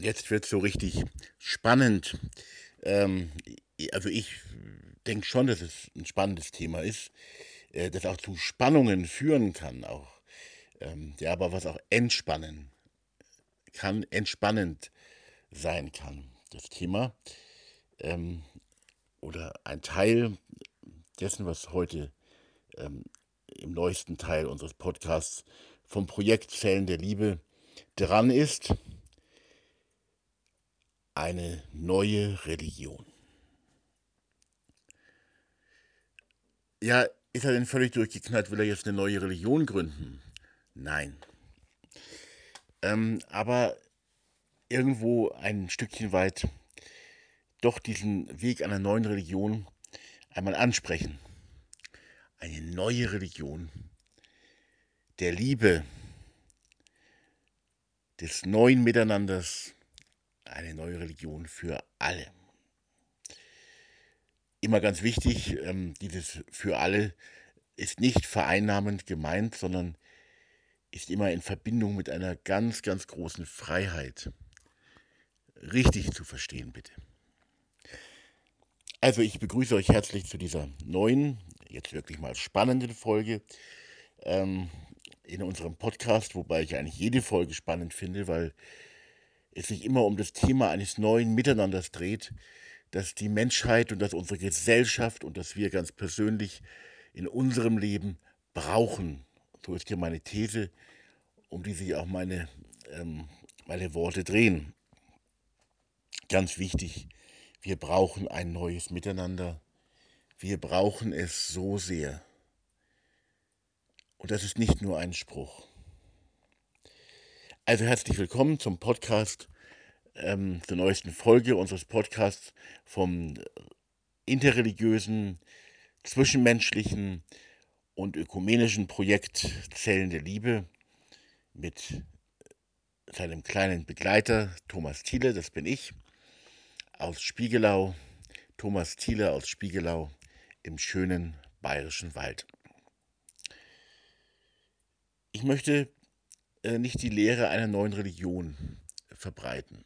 jetzt wird es so richtig spannend. Ähm, also ich denke schon, dass es ein spannendes Thema ist, äh, das auch zu Spannungen führen kann, auch ähm, ja, aber was auch entspannen kann, entspannend sein kann. Das Thema ähm, oder ein Teil dessen, was heute ähm, im neuesten Teil unseres Podcasts vom Projekt Zellen der Liebe dran ist, eine neue Religion. Ja, ist er denn völlig durchgeknallt? Will er jetzt eine neue Religion gründen? Nein. Ähm, aber irgendwo ein Stückchen weit doch diesen Weg einer neuen Religion einmal ansprechen. Eine neue Religion der Liebe, des neuen Miteinanders, eine neue Religion für alle. Immer ganz wichtig, ähm, dieses für alle ist nicht vereinnahmend gemeint, sondern ist immer in Verbindung mit einer ganz, ganz großen Freiheit. Richtig zu verstehen, bitte. Also ich begrüße euch herzlich zu dieser neuen, jetzt wirklich mal spannenden Folge ähm, in unserem Podcast, wobei ich eigentlich jede Folge spannend finde, weil es sich immer um das Thema eines neuen Miteinanders dreht, dass die Menschheit und dass unsere Gesellschaft und dass wir ganz persönlich in unserem Leben brauchen. So ist hier meine These, um die sich auch meine, ähm, meine Worte drehen. Ganz wichtig, wir brauchen ein neues Miteinander. Wir brauchen es so sehr. Und das ist nicht nur ein Spruch. Also herzlich willkommen zum Podcast, ähm, zur neuesten Folge unseres Podcasts vom interreligiösen, zwischenmenschlichen und ökumenischen Projekt Zellen der Liebe mit seinem kleinen Begleiter Thomas Thiele, das bin ich, aus Spiegelau. Thomas Thiele aus Spiegelau im schönen bayerischen Wald. Ich möchte nicht die Lehre einer neuen Religion verbreiten.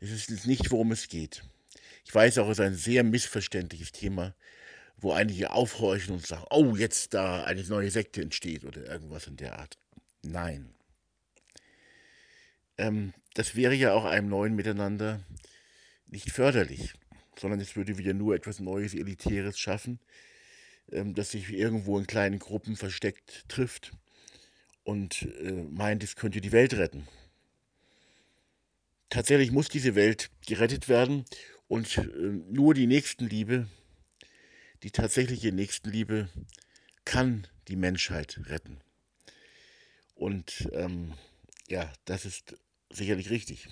Das ist nicht, worum es geht. Ich weiß auch, es ist ein sehr missverständliches Thema, wo einige aufhorchen und sagen, oh, jetzt da eine neue Sekte entsteht oder irgendwas in der Art. Nein. Ähm, das wäre ja auch einem neuen Miteinander nicht förderlich, sondern es würde wieder nur etwas Neues, Elitäres schaffen, ähm, das sich irgendwo in kleinen Gruppen versteckt trifft und äh, meint, es könnte die Welt retten. Tatsächlich muss diese Welt gerettet werden und äh, nur die Nächstenliebe, die tatsächliche Nächstenliebe, kann die Menschheit retten. Und ähm, ja, das ist sicherlich richtig,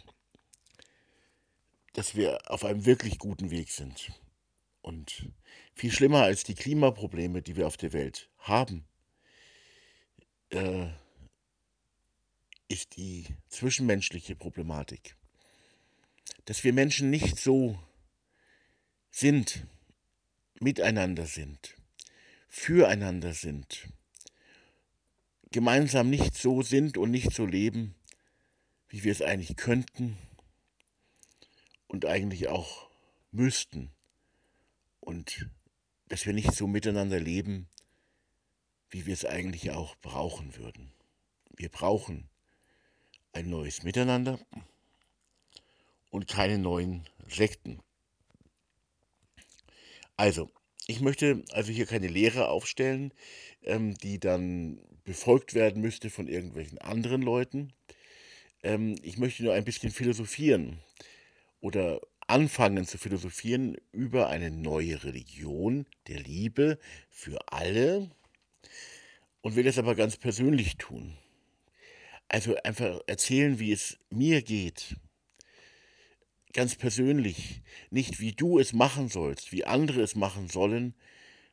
dass wir auf einem wirklich guten Weg sind. Und viel schlimmer als die Klimaprobleme, die wir auf der Welt haben, äh, ist die zwischenmenschliche Problematik. Dass wir Menschen nicht so sind, miteinander sind, füreinander sind, gemeinsam nicht so sind und nicht so leben, wie wir es eigentlich könnten und eigentlich auch müssten. Und dass wir nicht so miteinander leben, wie wir es eigentlich auch brauchen würden. Wir brauchen ein neues Miteinander und keine neuen Sekten. Also, ich möchte also hier keine Lehre aufstellen, ähm, die dann befolgt werden müsste von irgendwelchen anderen Leuten. Ähm, ich möchte nur ein bisschen philosophieren oder anfangen zu philosophieren über eine neue Religion der Liebe für alle und will das aber ganz persönlich tun. Also einfach erzählen, wie es mir geht. Ganz persönlich, nicht wie du es machen sollst, wie andere es machen sollen,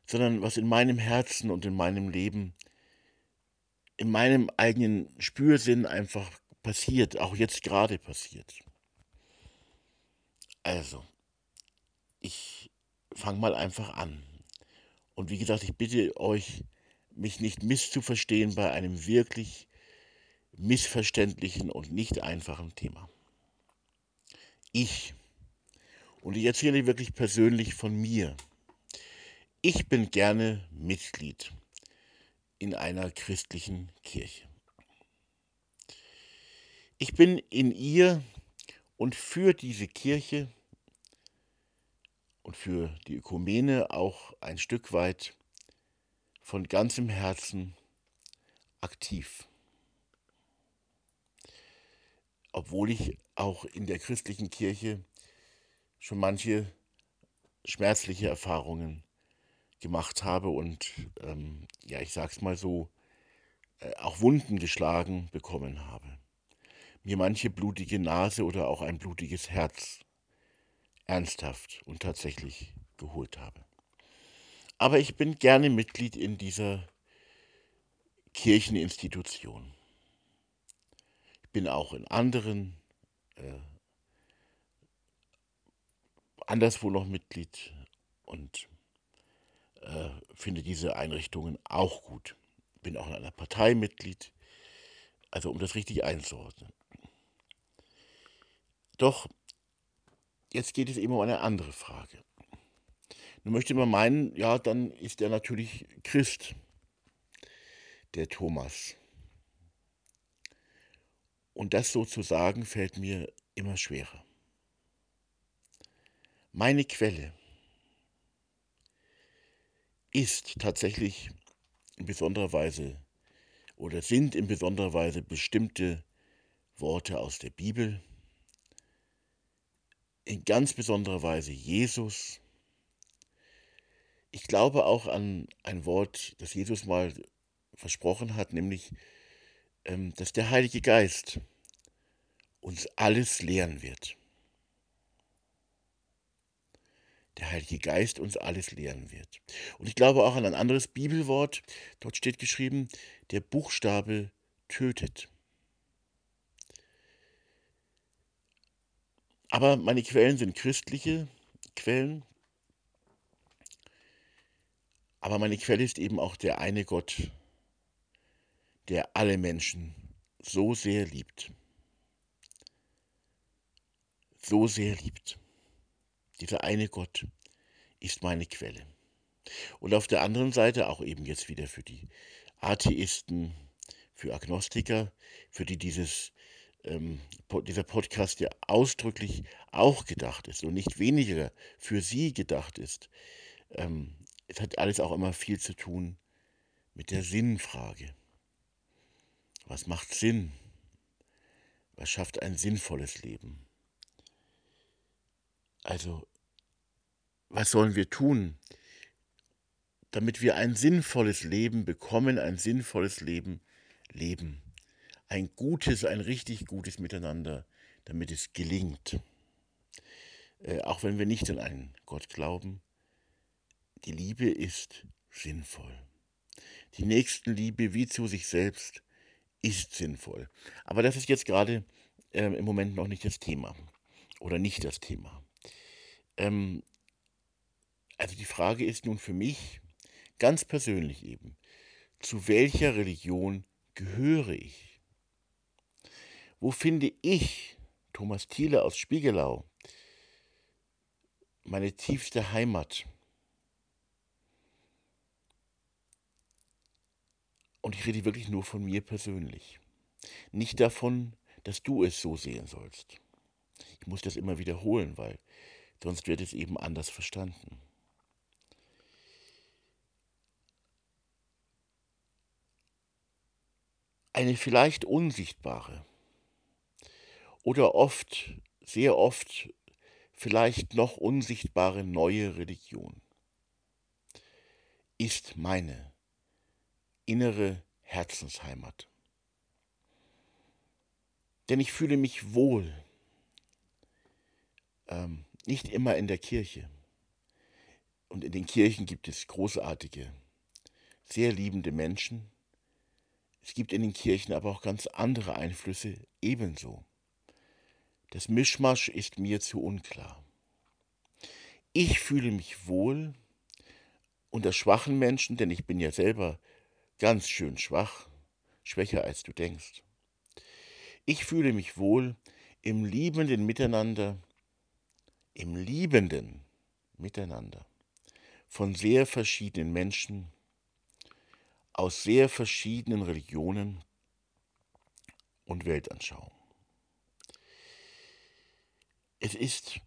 sondern was in meinem Herzen und in meinem Leben, in meinem eigenen Spürsinn einfach passiert, auch jetzt gerade passiert. Also, ich fange mal einfach an. Und wie gesagt, ich bitte euch, mich nicht misszuverstehen bei einem wirklich missverständlichen und nicht einfachen Thema. Ich, und ich erzähle wirklich persönlich von mir, ich bin gerne Mitglied in einer christlichen Kirche. Ich bin in ihr und für diese Kirche und für die Ökumene auch ein Stück weit von ganzem Herzen aktiv. Obwohl ich auch in der christlichen Kirche schon manche schmerzliche Erfahrungen gemacht habe und ähm, ja, ich sag's mal so, äh, auch Wunden geschlagen bekommen habe. Mir manche blutige Nase oder auch ein blutiges Herz ernsthaft und tatsächlich geholt habe. Aber ich bin gerne Mitglied in dieser Kircheninstitution. Ich bin auch in anderen, äh, anderswo noch Mitglied und äh, finde diese Einrichtungen auch gut. Bin auch in einer Partei Mitglied, also um das richtig einzuordnen. Doch jetzt geht es eben um eine andere Frage. Nun möchte man meinen, ja, dann ist er natürlich Christ, der Thomas. Und das so zu sagen, fällt mir immer schwerer. Meine Quelle ist tatsächlich in besonderer Weise oder sind in besonderer Weise bestimmte Worte aus der Bibel, in ganz besonderer Weise Jesus. Ich glaube auch an ein Wort, das Jesus mal versprochen hat, nämlich, ähm, dass der Heilige Geist uns alles lehren wird. Der Heilige Geist uns alles lehren wird. Und ich glaube auch an ein anderes Bibelwort. Dort steht geschrieben, der Buchstabe tötet. Aber meine Quellen sind christliche Quellen. Aber meine Quelle ist eben auch der eine Gott, der alle Menschen so sehr liebt. So sehr liebt. Dieser eine Gott ist meine Quelle. Und auf der anderen Seite auch eben jetzt wieder für die Atheisten, für Agnostiker, für die dieses ähm, dieser Podcast ja ausdrücklich auch gedacht ist und nicht weniger für Sie gedacht ist. Ähm, es hat alles auch immer viel zu tun mit der Sinnfrage. Was macht Sinn? Was schafft ein sinnvolles Leben? Also, was sollen wir tun, damit wir ein sinnvolles Leben bekommen, ein sinnvolles Leben leben? ein gutes, ein richtig gutes Miteinander, damit es gelingt. Äh, auch wenn wir nicht an einen Gott glauben, die Liebe ist sinnvoll. Die Nächstenliebe wie zu sich selbst ist sinnvoll. Aber das ist jetzt gerade äh, im Moment noch nicht das Thema oder nicht das Thema. Ähm, also die Frage ist nun für mich ganz persönlich eben, zu welcher Religion gehöre ich? Wo finde ich, Thomas Thiele aus Spiegelau, meine tiefste Heimat? Und ich rede wirklich nur von mir persönlich. Nicht davon, dass du es so sehen sollst. Ich muss das immer wiederholen, weil sonst wird es eben anders verstanden. Eine vielleicht unsichtbare, oder oft, sehr oft vielleicht noch unsichtbare neue Religion ist meine innere Herzensheimat. Denn ich fühle mich wohl, ähm, nicht immer in der Kirche. Und in den Kirchen gibt es großartige, sehr liebende Menschen. Es gibt in den Kirchen aber auch ganz andere Einflüsse ebenso. Das Mischmasch ist mir zu unklar. Ich fühle mich wohl unter schwachen Menschen, denn ich bin ja selber ganz schön schwach, schwächer als du denkst. Ich fühle mich wohl im liebenden Miteinander, im liebenden Miteinander von sehr verschiedenen Menschen aus sehr verschiedenen Religionen und Weltanschauungen. Es ist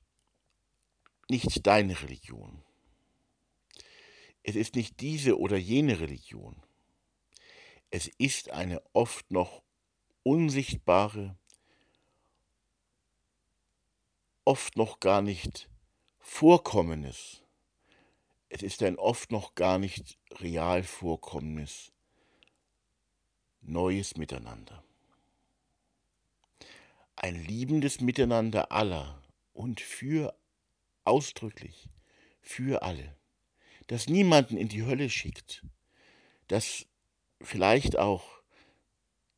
nicht deine Religion. Es ist nicht diese oder jene Religion. Es ist eine oft noch unsichtbare, oft noch gar nicht vorkommendes. Es ist ein oft noch gar nicht real vorkommendes neues Miteinander. Ein liebendes Miteinander aller und für ausdrücklich für alle, das niemanden in die Hölle schickt, das vielleicht auch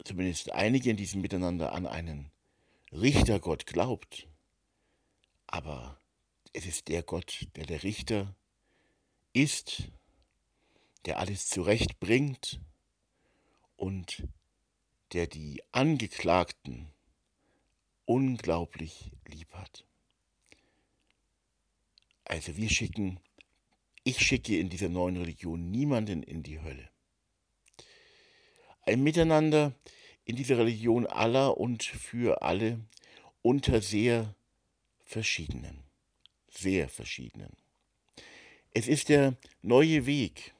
zumindest einige in diesem Miteinander an einen Richtergott glaubt, aber es ist der Gott, der der Richter ist, der alles zurechtbringt und der die Angeklagten unglaublich lieb hat. Also wir schicken, ich schicke in dieser neuen Religion niemanden in die Hölle. Ein Miteinander in dieser Religion aller und für alle unter sehr verschiedenen, sehr verschiedenen. Es ist der neue Weg,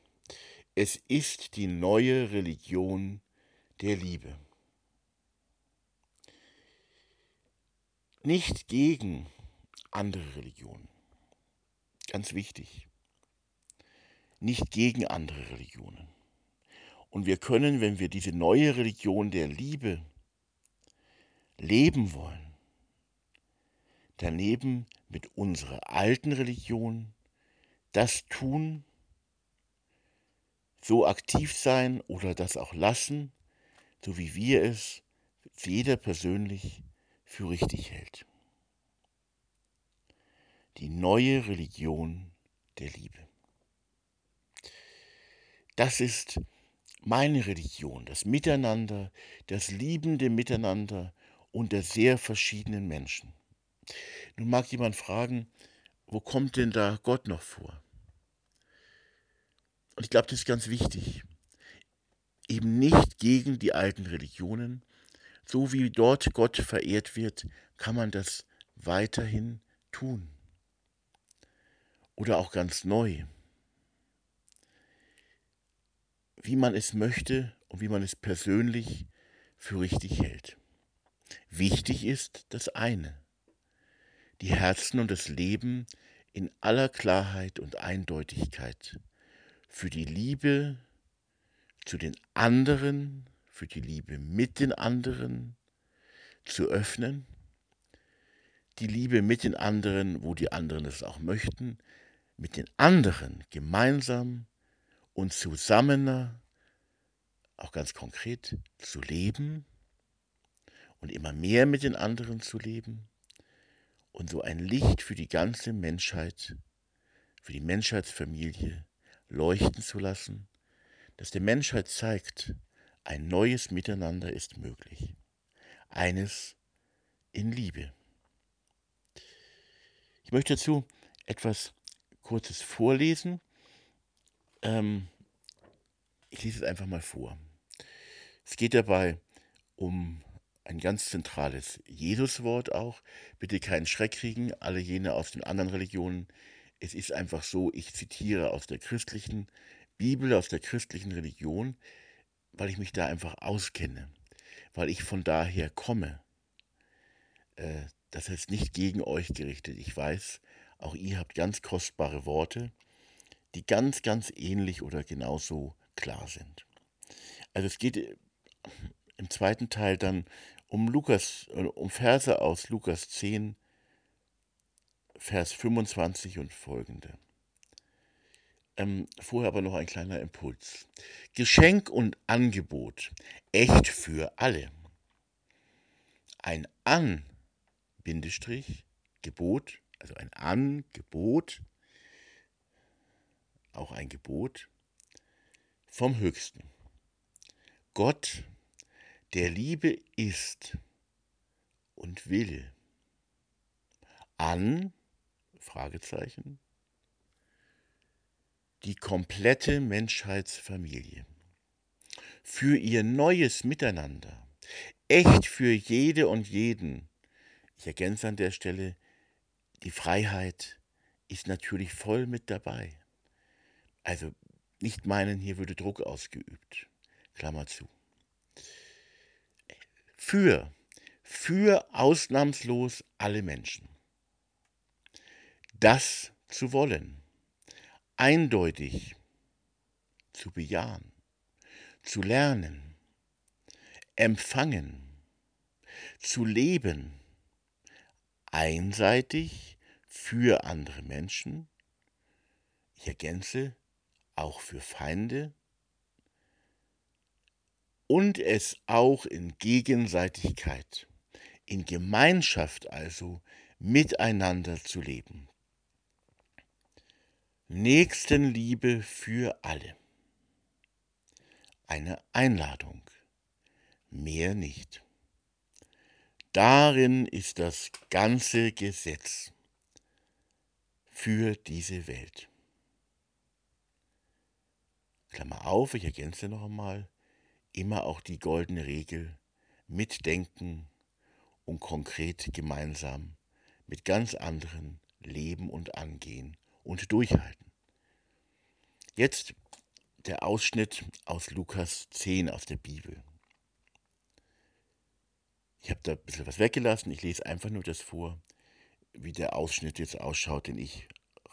es ist die neue Religion der Liebe. Nicht gegen andere Religionen Ganz wichtig. Nicht gegen andere Religionen. Und wir können, wenn wir diese neue Religion der Liebe leben wollen, daneben mit unserer alten Religion das tun, so aktiv sein oder das auch lassen, so wie wir es jeder persönlich für richtig hält die neue Religion der Liebe. Das ist meine Religion, das Miteinander, das liebende Miteinander unter sehr verschiedenen Menschen. Nun mag jemand fragen, wo kommt denn da Gott noch vor? Und ich glaube, das ist ganz wichtig. Eben nicht gegen die alten Religionen. So wie dort Gott verehrt wird, kann man das weiterhin tun oder auch ganz neu. Wie man es möchte und wie man es persönlich für richtig hält. Wichtig ist das eine, die Herzen und das Leben in aller Klarheit und Eindeutigkeit für die Liebe zu den anderen, für die Liebe mit den anderen zu öffnen, die Liebe mit den anderen, wo die anderen es auch möchten, mit den anderen gemeinsam und zusammener, auch ganz konkret, zu leben und immer mehr mit den anderen zu leben und so ein Licht für die ganze Menschheit, für die Menschheitsfamilie leuchten zu lassen, das der Menschheit zeigt, ein neues Miteinander ist möglich, eines in Liebe. Ich möchte dazu etwas kurzes Vorlesen. Ähm, ich lese es einfach mal vor. Es geht dabei um ein ganz zentrales Jesuswort auch. Bitte keinen Schreck kriegen, alle jene aus den anderen Religionen. Es ist einfach so, ich zitiere aus der christlichen Bibel, aus der christlichen Religion, weil ich mich da einfach auskenne, weil ich von daher komme. Äh, das heißt nicht gegen euch gerichtet. Ich weiß, auch ihr habt ganz kostbare Worte, die ganz, ganz ähnlich oder genauso klar sind. Also es geht äh, im zweiten Teil dann um Lukas, äh, um Verse aus Lukas 10, Vers 25 und folgende. Ähm, vorher aber noch ein kleiner Impuls. Geschenk und Angebot, echt für alle. Ein An, Bindestrich, Gebot, also ein Angebot, auch ein Gebot vom Höchsten. Gott, der Liebe ist und will an Fragezeichen die komplette Menschheitsfamilie für ihr neues Miteinander, echt für jede und jeden. Ich ergänze an der Stelle, die Freiheit ist natürlich voll mit dabei. Also nicht meinen, hier würde Druck ausgeübt. Klammer zu. Für, für ausnahmslos alle Menschen. Das zu wollen, eindeutig zu bejahen, zu lernen, empfangen, zu leben, einseitig für andere Menschen, ich ergänze, auch für Feinde, und es auch in Gegenseitigkeit, in Gemeinschaft also miteinander zu leben. Nächstenliebe für alle. Eine Einladung, mehr nicht. Darin ist das ganze Gesetz für diese Welt. Klammer auf, ich ergänze noch einmal, immer auch die goldene Regel, mitdenken und konkret gemeinsam mit ganz anderen leben und angehen und durchhalten. Jetzt der Ausschnitt aus Lukas 10 aus der Bibel. Ich habe da ein bisschen was weggelassen, ich lese einfach nur das vor, wie der Ausschnitt jetzt ausschaut, den ich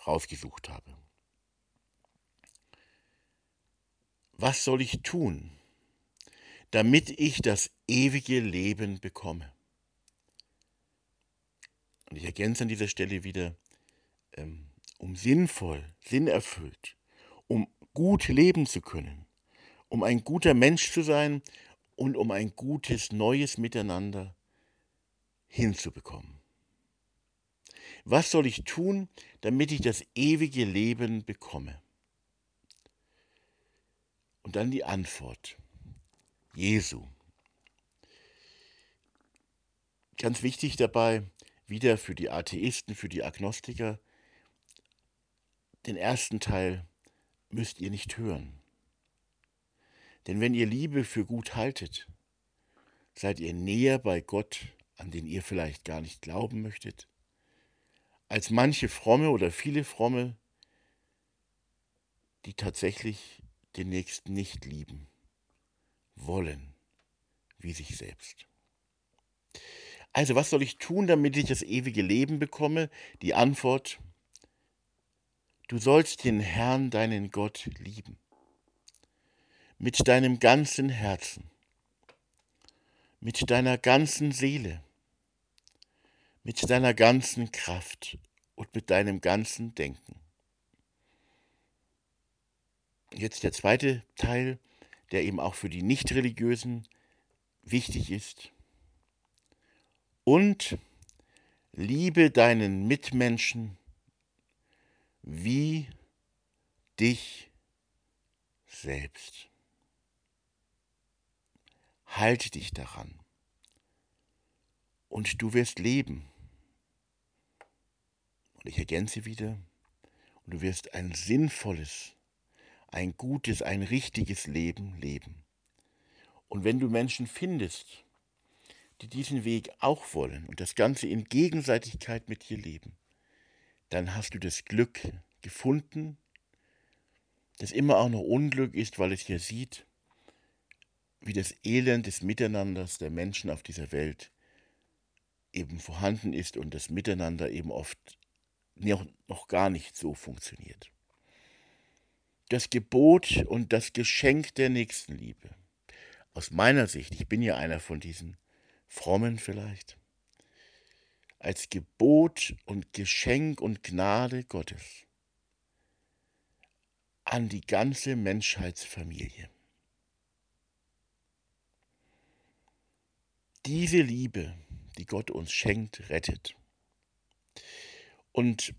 rausgesucht habe. Was soll ich tun, damit ich das ewige Leben bekomme? Und ich ergänze an dieser Stelle wieder, ähm, um sinnvoll, sinnerfüllt, um gut leben zu können, um ein guter Mensch zu sein und um ein gutes neues Miteinander hinzubekommen. Was soll ich tun, damit ich das ewige Leben bekomme? Und dann die Antwort. Jesu. Ganz wichtig dabei, wieder für die Atheisten, für die Agnostiker, den ersten Teil müsst ihr nicht hören. Denn wenn ihr Liebe für gut haltet, seid ihr näher bei Gott, an den ihr vielleicht gar nicht glauben möchtet, als manche fromme oder viele fromme, die tatsächlich den Nächsten nicht lieben, wollen, wie sich selbst. Also was soll ich tun, damit ich das ewige Leben bekomme? Die Antwort, du sollst den Herrn, deinen Gott, lieben mit deinem ganzen Herzen, mit deiner ganzen Seele, mit deiner ganzen Kraft und mit deinem ganzen Denken. Jetzt der zweite Teil, der eben auch für die Nichtreligiösen wichtig ist. Und liebe deinen Mitmenschen wie dich selbst. Halte dich daran. Und du wirst leben. Und ich ergänze wieder, und du wirst ein sinnvolles, ein gutes, ein richtiges Leben leben. Und wenn du Menschen findest, die diesen Weg auch wollen und das Ganze in Gegenseitigkeit mit dir leben, dann hast du das Glück gefunden, das immer auch noch Unglück ist, weil es hier sieht, wie das Elend des Miteinanders der Menschen auf dieser Welt eben vorhanden ist und das Miteinander eben oft noch gar nicht so funktioniert. Das Gebot und das Geschenk der Nächstenliebe. Aus meiner Sicht, ich bin ja einer von diesen Frommen vielleicht, als Gebot und Geschenk und Gnade Gottes an die ganze Menschheitsfamilie. Diese Liebe, die Gott uns schenkt, rettet. Und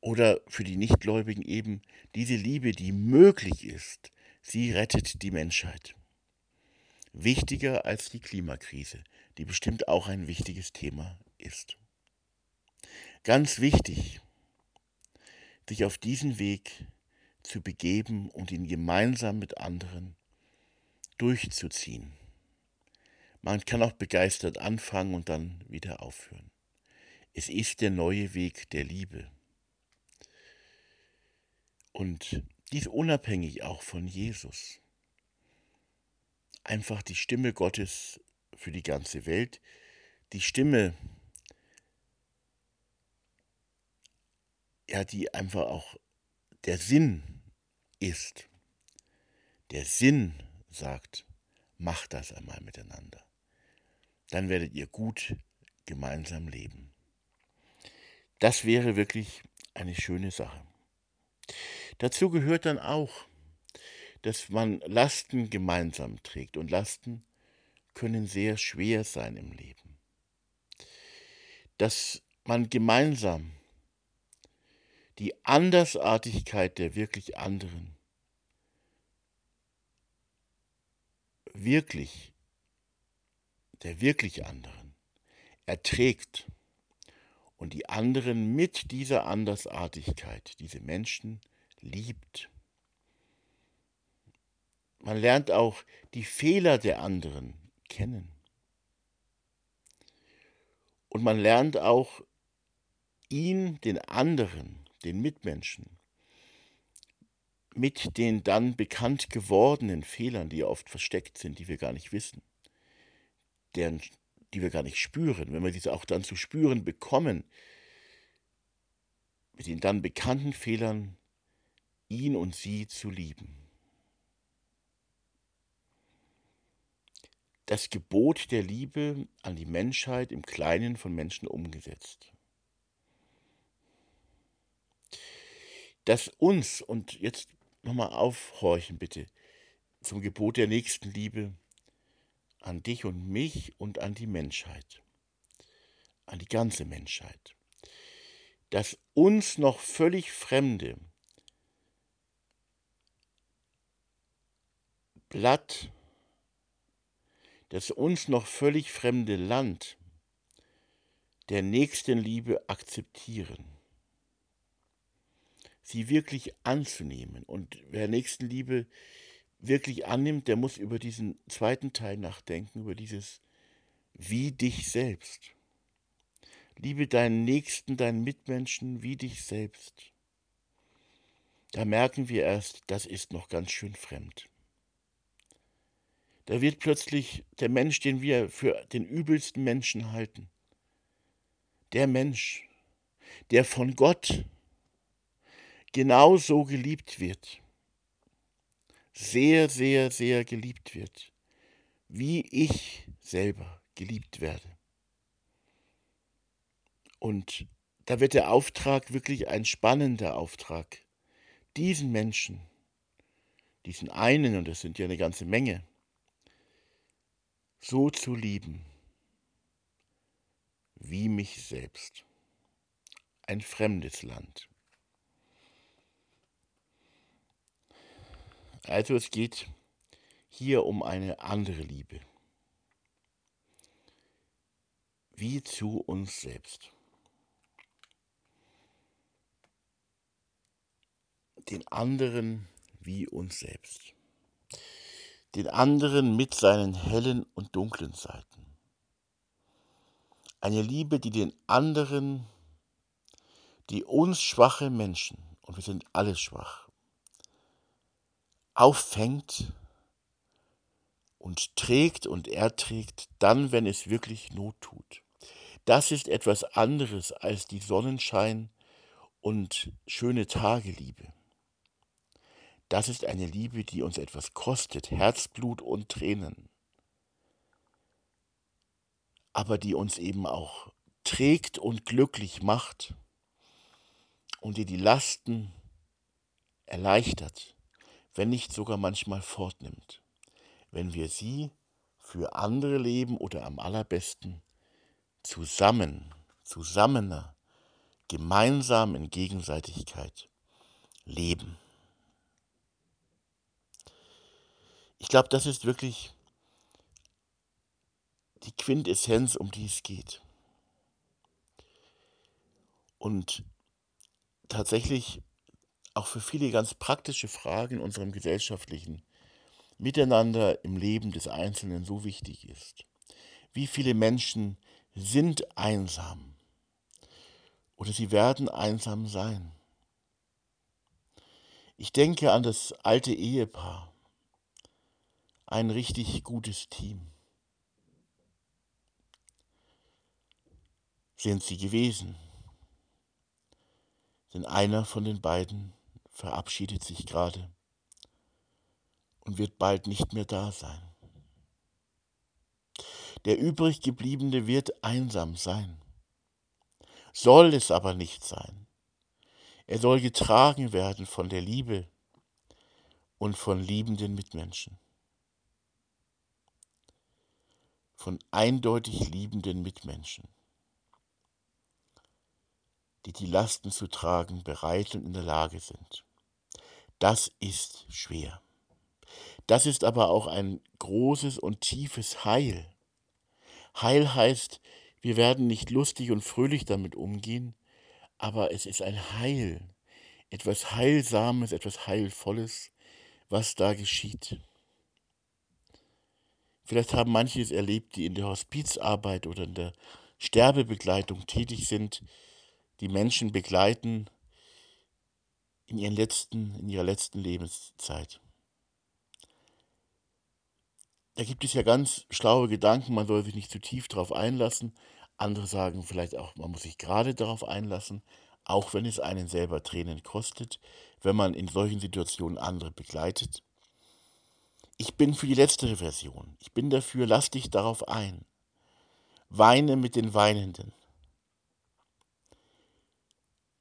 oder für die Nichtgläubigen eben diese Liebe, die möglich ist, sie rettet die Menschheit. Wichtiger als die Klimakrise, die bestimmt auch ein wichtiges Thema ist. Ganz wichtig, sich auf diesen Weg zu begeben und ihn gemeinsam mit anderen durchzuziehen. Man kann auch begeistert anfangen und dann wieder aufhören. Es ist der neue Weg der Liebe. Und dies unabhängig auch von Jesus. Einfach die Stimme Gottes für die ganze Welt, die Stimme, ja, die einfach auch der Sinn ist. Der Sinn sagt, macht das einmal miteinander. Dann werdet ihr gut gemeinsam leben. Das wäre wirklich eine schöne Sache. Dazu gehört dann auch, dass man Lasten gemeinsam trägt und Lasten können sehr schwer sein im Leben. Dass man gemeinsam die Andersartigkeit der wirklich anderen wirklich, der wirklich anderen erträgt und die anderen mit dieser Andersartigkeit, diese Menschen liebt. Man lernt auch die Fehler der anderen kennen. Und man lernt auch ihn, den anderen, den Mitmenschen, mit den dann bekannt gewordenen Fehlern, die oft versteckt sind, die wir gar nicht wissen, deren die wir gar nicht spüren, wenn wir diese auch dann zu spüren bekommen, mit den dann bekannten Fehlern, ihn und sie zu lieben. Das Gebot der Liebe an die Menschheit im Kleinen von Menschen umgesetzt. Das uns, und jetzt nochmal aufhorchen bitte, zum Gebot der Nächstenliebe an dich und mich und an die Menschheit, an die ganze Menschheit. Das uns noch völlig fremde Blatt, das uns noch völlig fremde Land der Nächstenliebe akzeptieren, sie wirklich anzunehmen. Und wer Nächstenliebe wirklich annimmt, der muss über diesen zweiten Teil nachdenken, über dieses wie dich selbst. Liebe deinen Nächsten, deinen Mitmenschen wie dich selbst. Da merken wir erst, das ist noch ganz schön fremd. Da wird plötzlich der Mensch, den wir für den übelsten Menschen halten, der Mensch, der von Gott genauso geliebt wird, sehr, sehr, sehr geliebt wird, wie ich selber geliebt werde. Und da wird der Auftrag wirklich ein spannender Auftrag, diesen Menschen, diesen einen, und das sind ja eine ganze Menge, so zu lieben, wie mich selbst. Ein fremdes Land. Also es geht hier um eine andere Liebe, wie zu uns selbst. Den anderen wie uns selbst. Den anderen mit seinen hellen und dunklen Seiten. Eine Liebe, die den anderen, die uns schwache Menschen, und wir sind alle schwach, auffängt und trägt und erträgt, dann, wenn es wirklich Not tut. Das ist etwas anderes als die Sonnenschein und schöne Tageliebe. Das ist eine Liebe, die uns etwas kostet, Herzblut und Tränen, aber die uns eben auch trägt und glücklich macht und die die Lasten erleichtert wenn nicht sogar manchmal fortnimmt, wenn wir sie für andere leben oder am allerbesten zusammen, zusammener, gemeinsam in Gegenseitigkeit leben. Ich glaube, das ist wirklich die Quintessenz, um die es geht. Und tatsächlich auch für viele ganz praktische Fragen in unserem gesellschaftlichen Miteinander im Leben des Einzelnen so wichtig ist. Wie viele Menschen sind einsam oder sie werden einsam sein. Ich denke an das alte Ehepaar, ein richtig gutes Team. Sind sie gewesen? Denn einer von den beiden verabschiedet sich gerade und wird bald nicht mehr da sein. Der übrig gebliebene wird einsam sein, soll es aber nicht sein. Er soll getragen werden von der Liebe und von liebenden Mitmenschen, von eindeutig liebenden Mitmenschen, die die Lasten zu tragen bereit und in der Lage sind. Das ist schwer. Das ist aber auch ein großes und tiefes Heil. Heil heißt, wir werden nicht lustig und fröhlich damit umgehen, aber es ist ein Heil, etwas Heilsames, etwas Heilvolles, was da geschieht. Vielleicht haben manche es erlebt, die in der Hospizarbeit oder in der Sterbebegleitung tätig sind, die Menschen begleiten in, ihren letzten, in ihrer letzten Lebenszeit. Da gibt es ja ganz schlaue Gedanken, man soll sich nicht zu tief darauf einlassen. Andere sagen vielleicht auch, man muss sich gerade darauf einlassen, auch wenn es einen selber Tränen kostet, wenn man in solchen Situationen andere begleitet. Ich bin für die letztere Version. Ich bin dafür, lass dich darauf ein. Weine mit den Weinenden.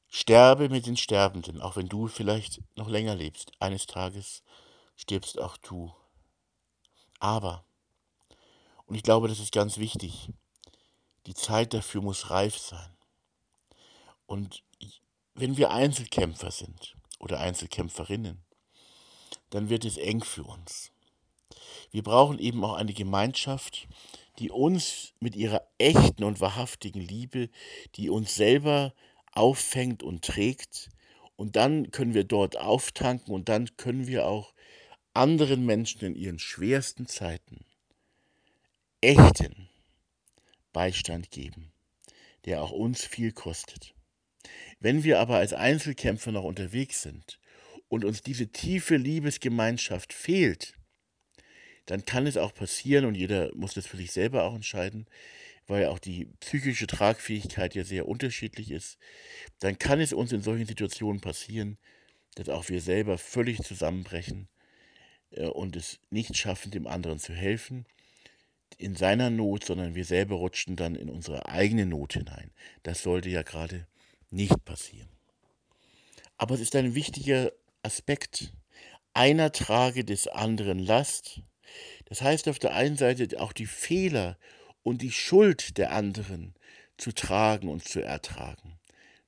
Sterbe mit den Sterbenden, auch wenn du vielleicht noch länger lebst. Eines Tages stirbst auch du. Aber, und ich glaube, das ist ganz wichtig, die Zeit dafür muss reif sein. Und wenn wir Einzelkämpfer sind oder Einzelkämpferinnen, dann wird es eng für uns. Wir brauchen eben auch eine Gemeinschaft, die uns mit ihrer echten und wahrhaftigen Liebe, die uns selber auffängt und trägt, und dann können wir dort auftanken und dann können wir auch anderen Menschen in ihren schwersten Zeiten echten Beistand geben, der auch uns viel kostet. Wenn wir aber als Einzelkämpfer noch unterwegs sind und uns diese tiefe Liebesgemeinschaft fehlt, dann kann es auch passieren, und jeder muss das für sich selber auch entscheiden, weil auch die psychische Tragfähigkeit ja sehr unterschiedlich ist, dann kann es uns in solchen Situationen passieren, dass auch wir selber völlig zusammenbrechen äh, und es nicht schaffen, dem anderen zu helfen in seiner Not, sondern wir selber rutschen dann in unsere eigene Not hinein. Das sollte ja gerade nicht passieren. Aber es ist ein wichtiger Aspekt. Einer trage des anderen Last. Das heißt auf der einen Seite auch die Fehler und die Schuld der anderen zu tragen und zu ertragen.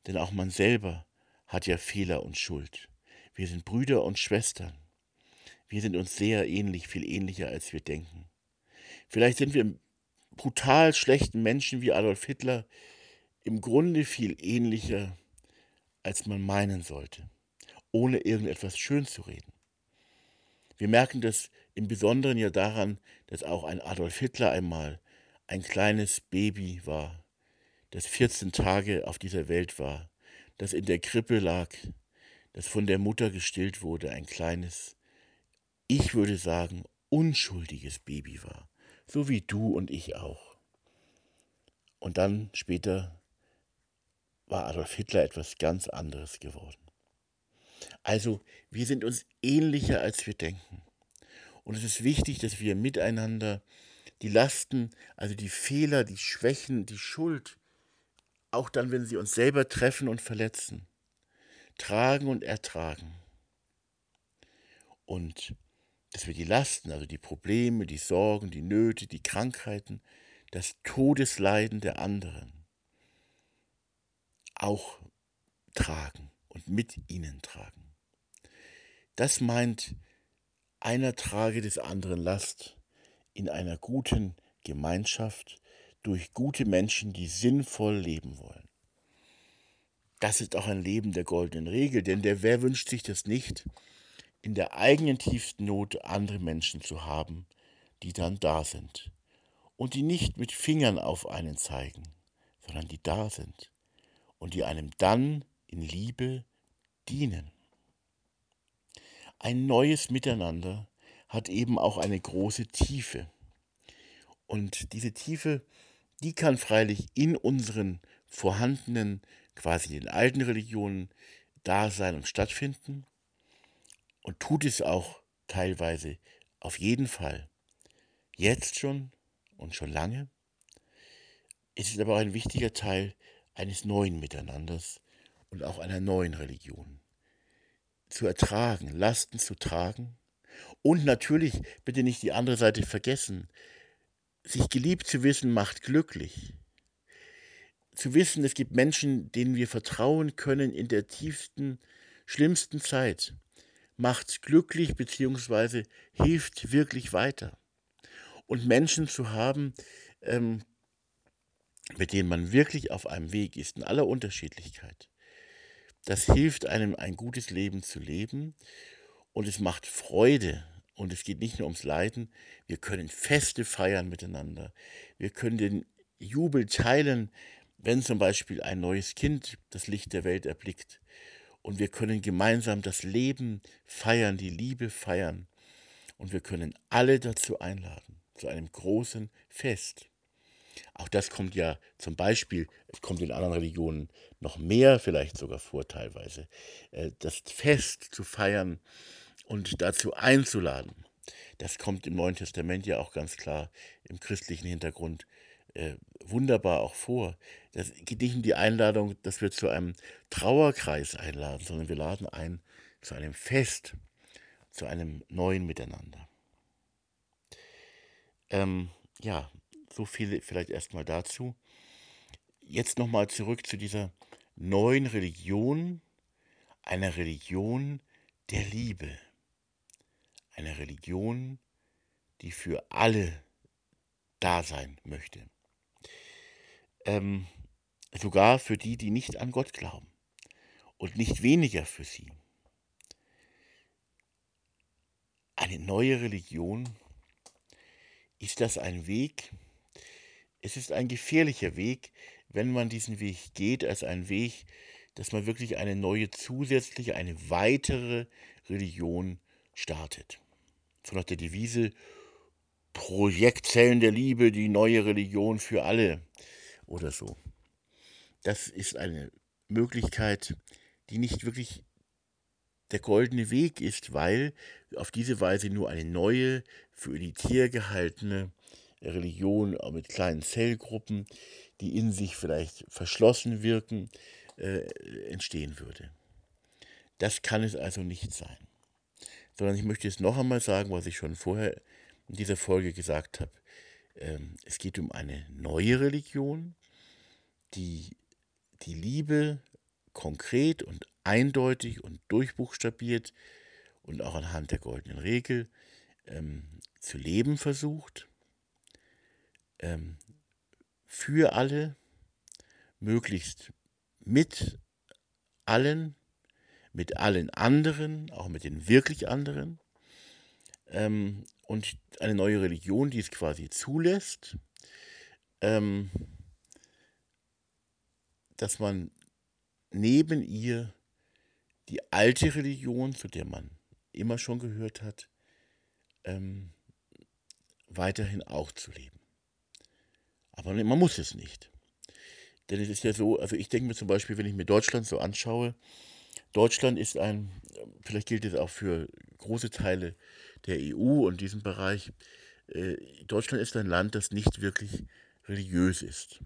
Denn auch man selber hat ja Fehler und Schuld. Wir sind Brüder und Schwestern. Wir sind uns sehr ähnlich, viel ähnlicher, als wir denken. Vielleicht sind wir brutal schlechten Menschen wie Adolf Hitler im Grunde viel ähnlicher, als man meinen sollte, ohne irgendetwas schön zu reden. Wir merken das im Besonderen ja daran, dass auch ein Adolf Hitler einmal ein kleines Baby war, das 14 Tage auf dieser Welt war, das in der Krippe lag, das von der Mutter gestillt wurde, ein kleines ich würde sagen, unschuldiges Baby war, so wie du und ich auch. Und dann später war Adolf Hitler etwas ganz anderes geworden. Also, wir sind uns ähnlicher, als wir denken. Und es ist wichtig, dass wir miteinander die Lasten, also die Fehler, die Schwächen, die Schuld, auch dann, wenn sie uns selber treffen und verletzen, tragen und ertragen. Und dass wir die Lasten, also die Probleme, die Sorgen, die Nöte, die Krankheiten, das Todesleiden der anderen auch tragen und mit ihnen tragen. Das meint, einer trage des anderen Last in einer guten Gemeinschaft durch gute Menschen, die sinnvoll leben wollen. Das ist auch ein Leben der goldenen Regel, denn der wer wünscht sich das nicht, in der eigenen tiefsten Not andere Menschen zu haben, die dann da sind und die nicht mit Fingern auf einen zeigen, sondern die da sind und die einem dann in Liebe dienen. Ein neues Miteinander hat eben auch eine große Tiefe. Und diese Tiefe, die kann freilich in unseren vorhandenen, quasi den alten Religionen da sein und stattfinden und tut es auch teilweise auf jeden Fall. Jetzt schon und schon lange. Es ist aber auch ein wichtiger Teil eines neuen Miteinanders und auch einer neuen Religion. Zu ertragen, Lasten zu tragen und natürlich bitte nicht die andere Seite vergessen. Sich geliebt zu wissen macht glücklich. Zu wissen, es gibt Menschen, denen wir vertrauen können in der tiefsten, schlimmsten Zeit macht glücklich bzw. hilft wirklich weiter. Und Menschen zu haben, ähm, mit denen man wirklich auf einem Weg ist, in aller Unterschiedlichkeit, das hilft einem, ein gutes Leben zu leben und es macht Freude. Und es geht nicht nur ums Leiden, wir können Feste feiern miteinander. Wir können den Jubel teilen, wenn zum Beispiel ein neues Kind das Licht der Welt erblickt und wir können gemeinsam das Leben feiern, die Liebe feiern und wir können alle dazu einladen, zu einem großen Fest. Auch das kommt ja zum Beispiel, es kommt in anderen Religionen noch mehr vielleicht sogar vor teilweise, äh, das Fest zu feiern und dazu einzuladen. Das kommt im Neuen Testament ja auch ganz klar im christlichen Hintergrund äh, wunderbar auch vor. Das geht nicht um die Einladung, dass wir zu einem Trauerkreis einladen, sondern wir laden ein zu einem Fest, zu einem neuen Miteinander. Ähm, ja, so viel vielleicht erstmal dazu. Jetzt nochmal zurück zu dieser neuen Religion, einer Religion der Liebe. Eine Religion, die für alle da sein möchte ähm, sogar für die, die nicht an Gott glauben und nicht weniger für sie. Eine neue Religion, ist das ein Weg? Es ist ein gefährlicher Weg, wenn man diesen Weg geht, als ein Weg, dass man wirklich eine neue zusätzliche, eine weitere Religion startet. So nach der Devise Projektzellen der Liebe, die neue Religion für alle oder so. Das ist eine Möglichkeit, die nicht wirklich der goldene Weg ist, weil auf diese Weise nur eine neue, für elitär gehaltene Religion mit kleinen Zellgruppen, die in sich vielleicht verschlossen wirken, äh, entstehen würde. Das kann es also nicht sein. Sondern ich möchte es noch einmal sagen, was ich schon vorher in dieser Folge gesagt habe. Ähm, es geht um eine neue Religion, die die Liebe konkret und eindeutig und durchbuchstabiert und auch anhand der goldenen Regel ähm, zu leben versucht, ähm, für alle, möglichst mit allen, mit allen anderen, auch mit den wirklich anderen, ähm, und eine neue Religion, die es quasi zulässt, ähm, dass man neben ihr die alte Religion, zu der man immer schon gehört hat, ähm, weiterhin auch zu leben. Aber man muss es nicht. Denn es ist ja so, also ich denke mir zum Beispiel, wenn ich mir Deutschland so anschaue, Deutschland ist ein, vielleicht gilt es auch für große Teile der EU und diesem Bereich, äh, Deutschland ist ein Land, das nicht wirklich religiös ist.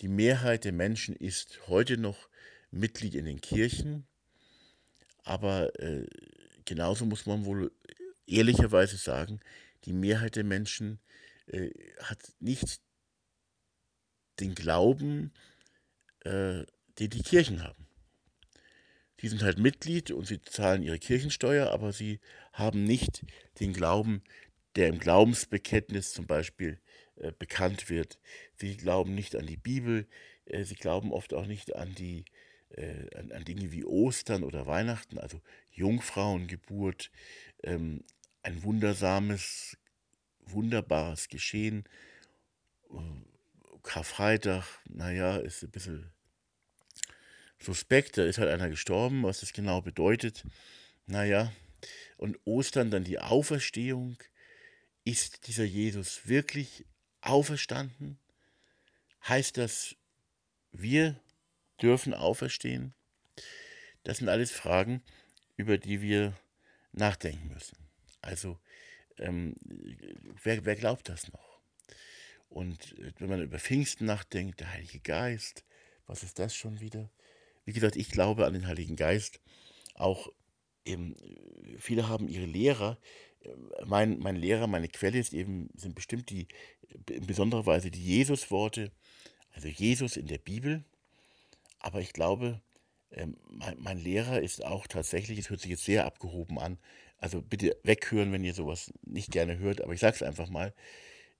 Die Mehrheit der Menschen ist heute noch Mitglied in den Kirchen, aber äh, genauso muss man wohl ehrlicherweise sagen, die Mehrheit der Menschen äh, hat nicht den Glauben, äh, den die Kirchen haben. Die sind halt Mitglied und sie zahlen ihre Kirchensteuer, aber sie haben nicht den Glauben, der im Glaubensbekenntnis zum Beispiel äh, bekannt wird. Sie glauben nicht an die Bibel, äh, sie glauben oft auch nicht an die äh, an, an, Dinge wie Ostern oder Weihnachten, also Jungfrauengeburt, ähm, ein wundersames, wunderbares Geschehen. Äh, Karfreitag, naja, ist ein bisschen suspekt, da ist halt einer gestorben, was das genau bedeutet. Naja, und Ostern dann die Auferstehung. Ist dieser Jesus wirklich auferstanden? Heißt das, wir dürfen auferstehen? Das sind alles Fragen, über die wir nachdenken müssen. Also, ähm, wer, wer glaubt das noch? Und äh, wenn man über Pfingsten nachdenkt, der Heilige Geist, was ist das schon wieder? Wie gesagt, ich glaube an den Heiligen Geist. Auch eben, viele haben ihre Lehrer. Mein, mein Lehrer, meine Quelle ist eben, sind bestimmt die, in besonderer Weise die Jesus-Worte, also Jesus in der Bibel. Aber ich glaube, ähm, mein, mein Lehrer ist auch tatsächlich, es hört sich jetzt sehr abgehoben an, also bitte weghören, wenn ihr sowas nicht gerne hört, aber ich sage es einfach mal,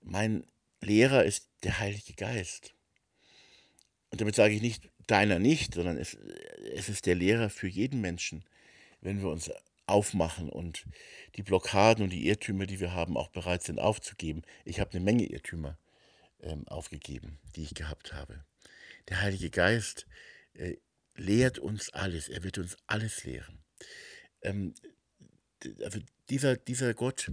mein Lehrer ist der Heilige Geist. Und damit sage ich nicht, deiner nicht, sondern es, es ist der Lehrer für jeden Menschen, wenn wir uns aufmachen und die Blockaden und die Irrtümer, die wir haben, auch bereit sind aufzugeben. Ich habe eine Menge Irrtümer ähm, aufgegeben, die ich gehabt habe. Der Heilige Geist äh, lehrt uns alles, er wird uns alles lehren. Ähm, also dieser, dieser Gott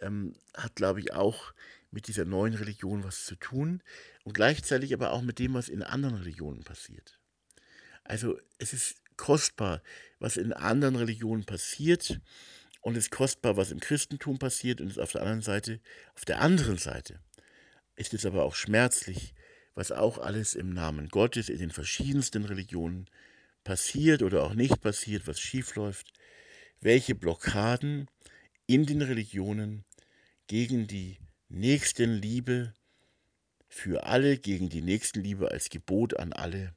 ähm, hat, glaube ich, auch mit dieser neuen Religion was zu tun und gleichzeitig aber auch mit dem, was in anderen Religionen passiert. Also es ist kostbar, was in anderen Religionen passiert und es ist kostbar, was im Christentum passiert und es auf der anderen Seite, auf der anderen Seite ist es aber auch schmerzlich, was auch alles im Namen Gottes in den verschiedensten Religionen passiert oder auch nicht passiert, was schiefläuft, welche Blockaden in den Religionen gegen die Nächstenliebe für alle, gegen die Nächstenliebe als Gebot an alle,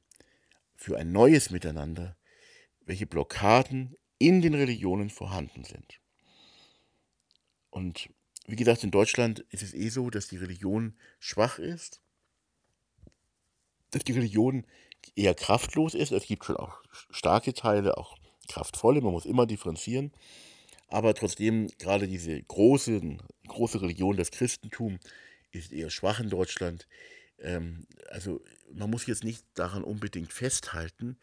für ein neues Miteinander, welche Blockaden in den Religionen vorhanden sind. Und wie gesagt, in Deutschland ist es eh so, dass die Religion schwach ist, dass die Religion eher kraftlos ist. Es gibt schon auch starke Teile, auch kraftvolle, man muss immer differenzieren. Aber trotzdem, gerade diese große, große Religion, das Christentum, ist eher schwach in Deutschland. Ähm, also man muss jetzt nicht daran unbedingt festhalten,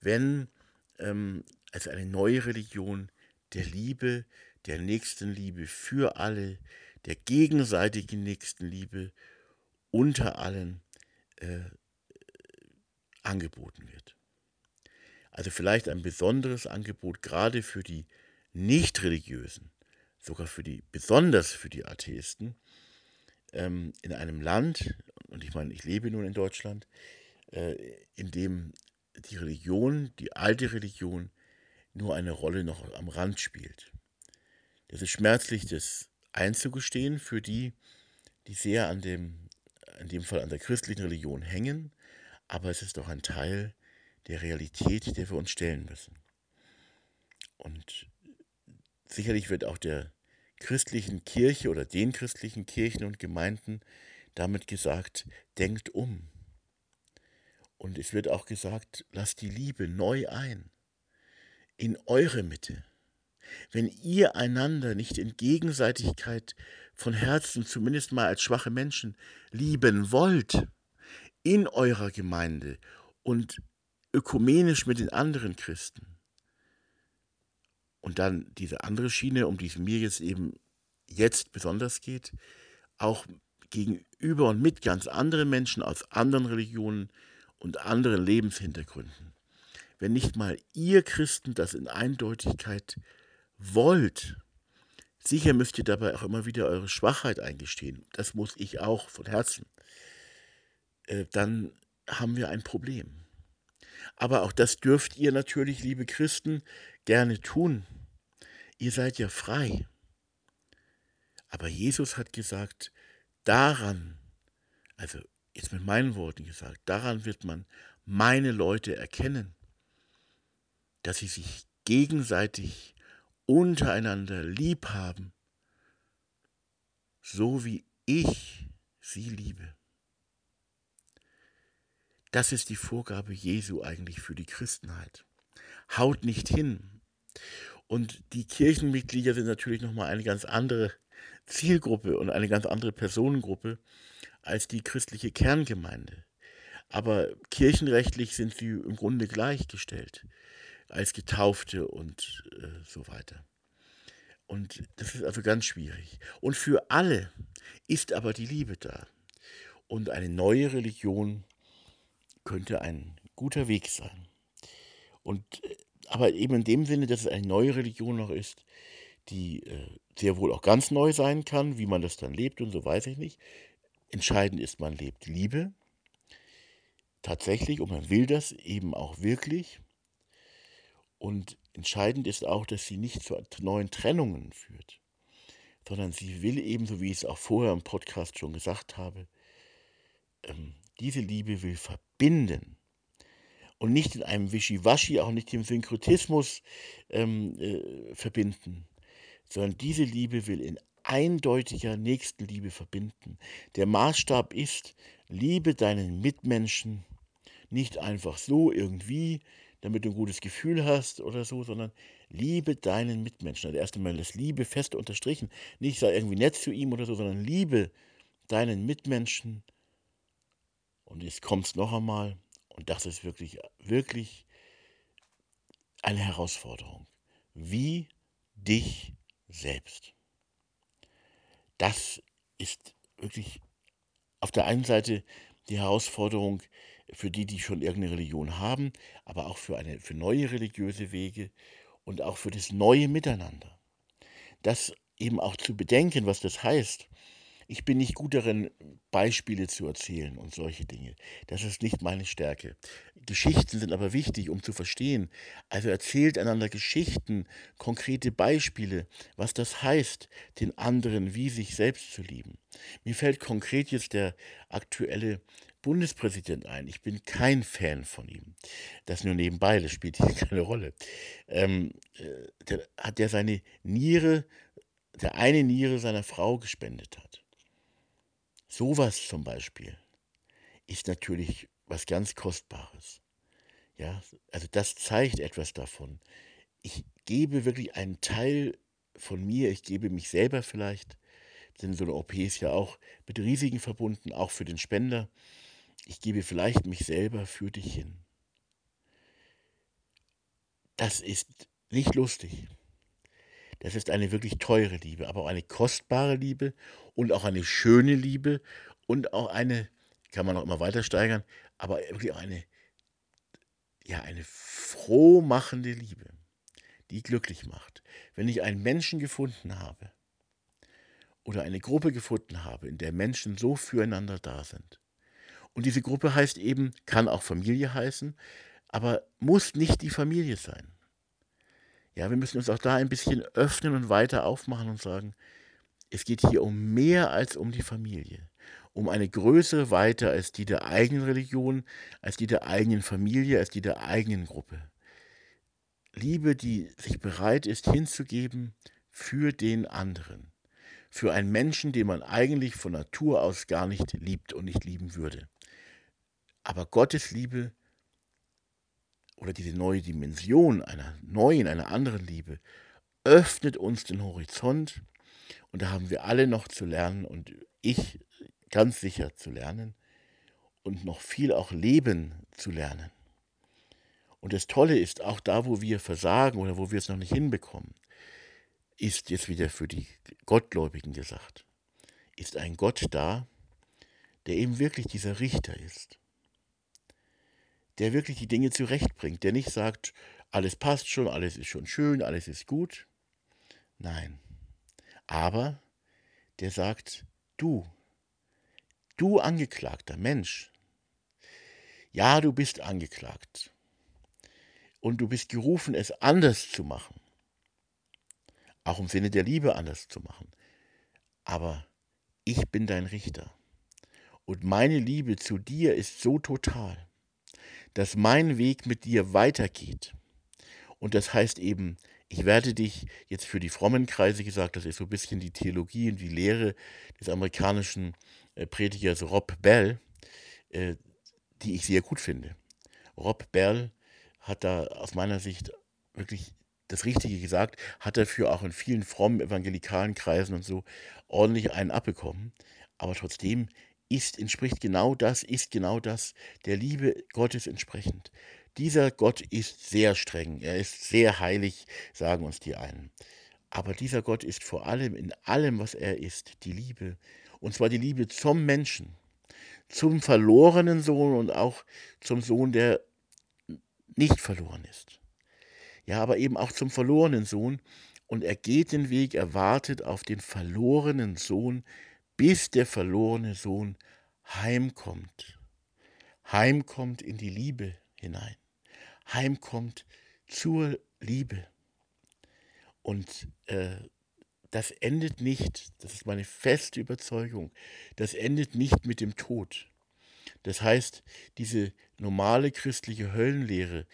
wenn ähm, also eine neue Religion der Liebe, der Nächstenliebe für alle, der gegenseitigen Nächstenliebe unter allen äh, angeboten wird. Also vielleicht ein besonderes Angebot gerade für die Nichtreligiösen, sogar für die, besonders für die Atheisten, ähm, in einem Land, und ich meine, ich lebe nun in Deutschland, äh, in dem die Religion, die alte Religion, nur eine Rolle noch am Rand spielt. Das ist schmerzlich, das einzugestehen für die, die sehr an dem, in dem Fall an der christlichen Religion hängen, aber es ist doch ein Teil der Realität, der wir uns stellen müssen. Und sicherlich wird auch der christlichen Kirche oder den christlichen Kirchen und Gemeinden damit gesagt, denkt um. Und es wird auch gesagt, lasst die Liebe neu ein in eure Mitte. Wenn ihr einander nicht in Gegenseitigkeit von Herzen, zumindest mal als schwache Menschen, lieben wollt, in eurer Gemeinde und ökumenisch mit den anderen Christen, und dann diese andere Schiene, um die es mir jetzt eben jetzt besonders geht, auch gegenüber und mit ganz anderen Menschen aus anderen Religionen und anderen Lebenshintergründen. Wenn nicht mal ihr Christen das in Eindeutigkeit wollt, sicher müsst ihr dabei auch immer wieder eure Schwachheit eingestehen, das muss ich auch von Herzen, äh, dann haben wir ein Problem. Aber auch das dürft ihr natürlich, liebe Christen, gerne tun. Ihr seid ja frei. Aber Jesus hat gesagt, daran, also jetzt mit meinen Worten gesagt, daran wird man meine Leute erkennen, dass sie sich gegenseitig untereinander lieb haben, so wie ich sie liebe. Das ist die Vorgabe Jesu eigentlich für die Christenheit. Haut nicht hin. Und die Kirchenmitglieder sind natürlich nochmal eine ganz andere Zielgruppe und eine ganz andere Personengruppe als die christliche Kerngemeinde. Aber kirchenrechtlich sind sie im Grunde gleichgestellt als Getaufte und äh, so weiter. Und das ist also ganz schwierig. Und für alle ist aber die Liebe da. Und eine neue Religion könnte ein guter Weg sein. Und äh, aber eben in dem Sinne, dass es eine neue Religion noch ist, die äh, sehr wohl auch ganz neu sein kann, wie man das dann lebt und so weiß ich nicht. Entscheidend ist, man lebt Liebe. Tatsächlich, und man will das eben auch wirklich. Und entscheidend ist auch, dass sie nicht zu neuen Trennungen führt, sondern sie will eben, so wie ich es auch vorher im Podcast schon gesagt habe, ähm, diese Liebe will verbinden und nicht in einem Wischiwaschi, auch nicht im Synkretismus ähm, äh, verbinden, sondern diese Liebe will in eindeutiger Nächstenliebe verbinden. Der Maßstab ist, liebe deinen Mitmenschen nicht einfach so irgendwie, damit du ein gutes Gefühl hast oder so, sondern liebe deinen Mitmenschen. Also erst einmal das Liebe fest unterstrichen. Nicht sei irgendwie nett zu ihm oder so, sondern liebe deinen Mitmenschen. Und jetzt kommt es noch einmal, und das ist wirklich, wirklich eine Herausforderung. Wie dich selbst. Das ist wirklich auf der einen Seite die Herausforderung für die, die schon irgendeine Religion haben, aber auch für, eine, für neue religiöse Wege und auch für das neue Miteinander. Das eben auch zu bedenken, was das heißt, ich bin nicht gut darin, Beispiele zu erzählen und solche Dinge. Das ist nicht meine Stärke. Geschichten sind aber wichtig, um zu verstehen. Also erzählt einander Geschichten, konkrete Beispiele, was das heißt, den anderen wie sich selbst zu lieben. Mir fällt konkret jetzt der aktuelle Bundespräsident ein. Ich bin kein Fan von ihm. Das nur nebenbei, das spielt hier keine Rolle. Ähm, äh, der, hat der seine Niere, der eine Niere seiner Frau gespendet hat. Sowas zum Beispiel ist natürlich was ganz Kostbares. Ja, also das zeigt etwas davon. Ich gebe wirklich einen Teil von mir, ich gebe mich selber vielleicht, denn so eine OP ist ja auch mit Risiken verbunden, auch für den Spender. Ich gebe vielleicht mich selber für dich hin. Das ist nicht lustig. Das ist eine wirklich teure Liebe, aber auch eine kostbare Liebe und auch eine schöne Liebe und auch eine, kann man auch immer weiter steigern, aber wirklich auch eine, ja, eine frohmachende Liebe, die glücklich macht. Wenn ich einen Menschen gefunden habe oder eine Gruppe gefunden habe, in der Menschen so füreinander da sind, und diese Gruppe heißt eben, kann auch Familie heißen, aber muss nicht die Familie sein. Ja, wir müssen uns auch da ein bisschen öffnen und weiter aufmachen und sagen, es geht hier um mehr als um die Familie, um eine größere Weite als die der eigenen Religion, als die der eigenen Familie, als die der eigenen Gruppe. Liebe, die sich bereit ist hinzugeben für den anderen, für einen Menschen, den man eigentlich von Natur aus gar nicht liebt und nicht lieben würde. Aber Gottes Liebe oder diese neue Dimension einer neuen, einer anderen Liebe öffnet uns den Horizont und da haben wir alle noch zu lernen und ich ganz sicher zu lernen und noch viel auch Leben zu lernen. Und das Tolle ist, auch da, wo wir versagen oder wo wir es noch nicht hinbekommen, ist jetzt wieder für die Gottgläubigen gesagt, ist ein Gott da, der eben wirklich dieser Richter ist der wirklich die Dinge zurechtbringt, der nicht sagt, alles passt schon, alles ist schon schön, alles ist gut. Nein. Aber der sagt, du, du angeklagter Mensch, ja, du bist angeklagt. Und du bist gerufen, es anders zu machen. Auch im Sinne der Liebe anders zu machen. Aber ich bin dein Richter. Und meine Liebe zu dir ist so total dass mein Weg mit dir weitergeht. Und das heißt eben, ich werde dich jetzt für die frommen Kreise gesagt, das ist so ein bisschen die Theologie und die Lehre des amerikanischen äh, Predigers Rob Bell, äh, die ich sehr gut finde. Rob Bell hat da aus meiner Sicht wirklich das Richtige gesagt, hat dafür auch in vielen frommen evangelikalen Kreisen und so ordentlich einen abbekommen. Aber trotzdem ist, entspricht genau das, ist genau das der Liebe Gottes entsprechend. Dieser Gott ist sehr streng, er ist sehr heilig, sagen uns die einen. Aber dieser Gott ist vor allem in allem, was er ist, die Liebe. Und zwar die Liebe zum Menschen, zum verlorenen Sohn und auch zum Sohn, der nicht verloren ist. Ja, aber eben auch zum verlorenen Sohn. Und er geht den Weg, er wartet auf den verlorenen Sohn, bis der verlorene Sohn heimkommt. Heimkommt in die Liebe hinein. Heimkommt zur Liebe. Und äh, das endet nicht, das ist meine feste Überzeugung, das endet nicht mit dem Tod. Das heißt, diese normale christliche Höllenlehre,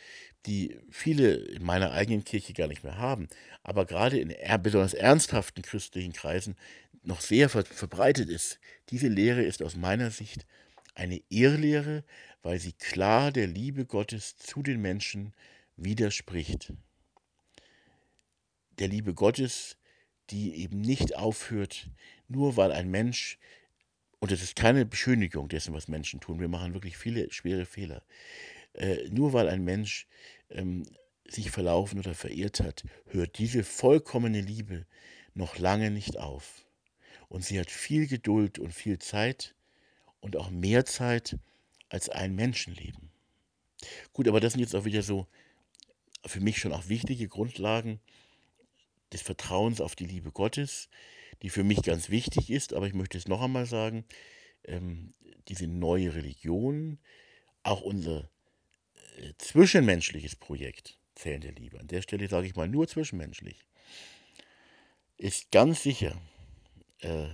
die viele in meiner eigenen Kirche gar nicht mehr haben, aber gerade in besonders ernsthaften christlichen Kreisen noch sehr verbreitet ist, diese Lehre ist aus meiner Sicht eine Irrlehre, weil sie klar der Liebe Gottes zu den Menschen widerspricht. Der Liebe Gottes, die eben nicht aufhört, nur weil ein Mensch, und es ist keine Beschönigung dessen, was Menschen tun, wir machen wirklich viele schwere Fehler, äh, nur weil ein Mensch ähm, sich verlaufen oder verirrt hat, hört diese vollkommene Liebe noch lange nicht auf. Und sie hat viel Geduld und viel Zeit und auch mehr Zeit als ein Menschenleben. Gut, aber das sind jetzt auch wieder so für mich schon auch wichtige Grundlagen des Vertrauens auf die Liebe Gottes, die für mich ganz wichtig ist. Aber ich möchte es noch einmal sagen, ähm, diese neue Religion, auch unser zwischenmenschliches Projekt Zählen der Liebe, an der Stelle sage ich mal nur zwischenmenschlich, ist ganz sicher äh,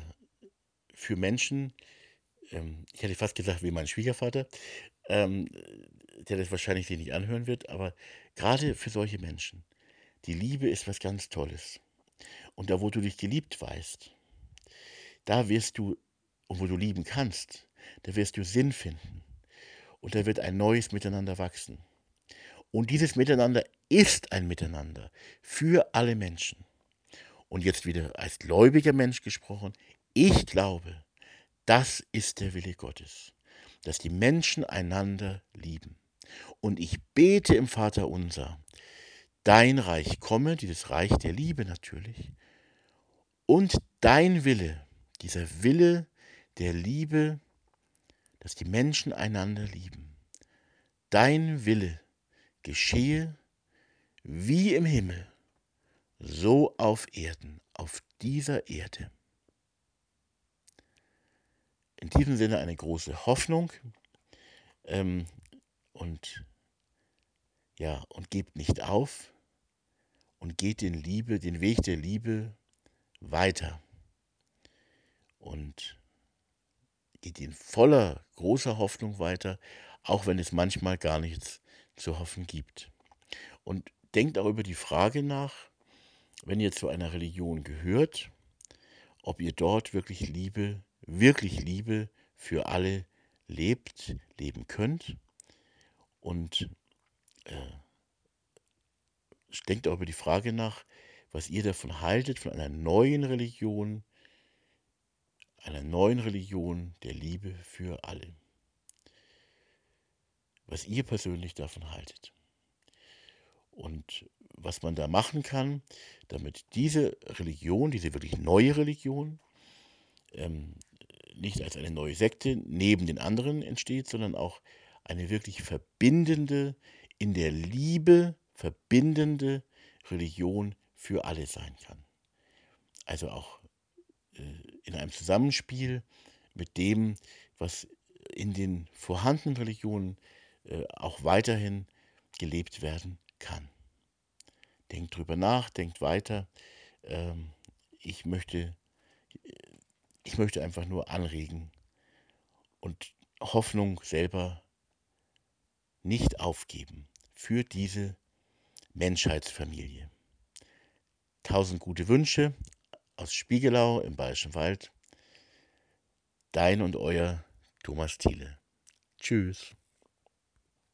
für Menschen, ähm, ich hätte fast gesagt wie mein Schwiegervater, ähm, der das wahrscheinlich sich nicht anhören wird, aber gerade für solche Menschen, die Liebe ist was ganz Tolles. Und da, wo du dich geliebt weißt, da wirst du, und wo du lieben kannst, da wirst du Sinn finden. Und da wird ein neues Miteinander wachsen. Und dieses Miteinander ist ein Miteinander für alle Menschen. Und jetzt wieder als gläubiger Mensch gesprochen, ich glaube, das ist der Wille Gottes, dass die Menschen einander lieben. Und ich bete im Vater unser, dein Reich komme, dieses Reich der Liebe natürlich, und dein Wille, dieser Wille der Liebe, dass die Menschen einander lieben. Dein Wille geschehe wie im Himmel, so auf Erden, auf dieser Erde. In diesem Sinne eine große Hoffnung ähm, und ja, und gebt nicht auf und geht den Liebe, den Weg der Liebe weiter und geht in voller großer Hoffnung weiter, auch wenn es manchmal gar nichts zu hoffen gibt. Und denkt auch über die Frage nach, wenn ihr zu einer Religion gehört, ob ihr dort wirklich Liebe, wirklich Liebe für alle lebt, leben könnt. Und äh, denkt auch über die Frage nach, was ihr davon haltet, von einer neuen Religion, einer neuen Religion der Liebe für alle. Was ihr persönlich davon haltet. Und was man da machen kann, damit diese Religion, diese wirklich neue Religion, ähm, nicht als eine neue Sekte neben den anderen entsteht, sondern auch eine wirklich verbindende, in der Liebe verbindende Religion für alle sein kann. Also auch äh, in einem Zusammenspiel mit dem, was in den vorhandenen Religionen äh, auch weiterhin gelebt werden kann. Denkt drüber nach, denkt weiter. Ähm, ich möchte, ich möchte einfach nur anregen und Hoffnung selber nicht aufgeben für diese Menschheitsfamilie. Tausend gute Wünsche aus Spiegelau im Bayerischen Wald. Dein und euer Thomas Thiele. Tschüss.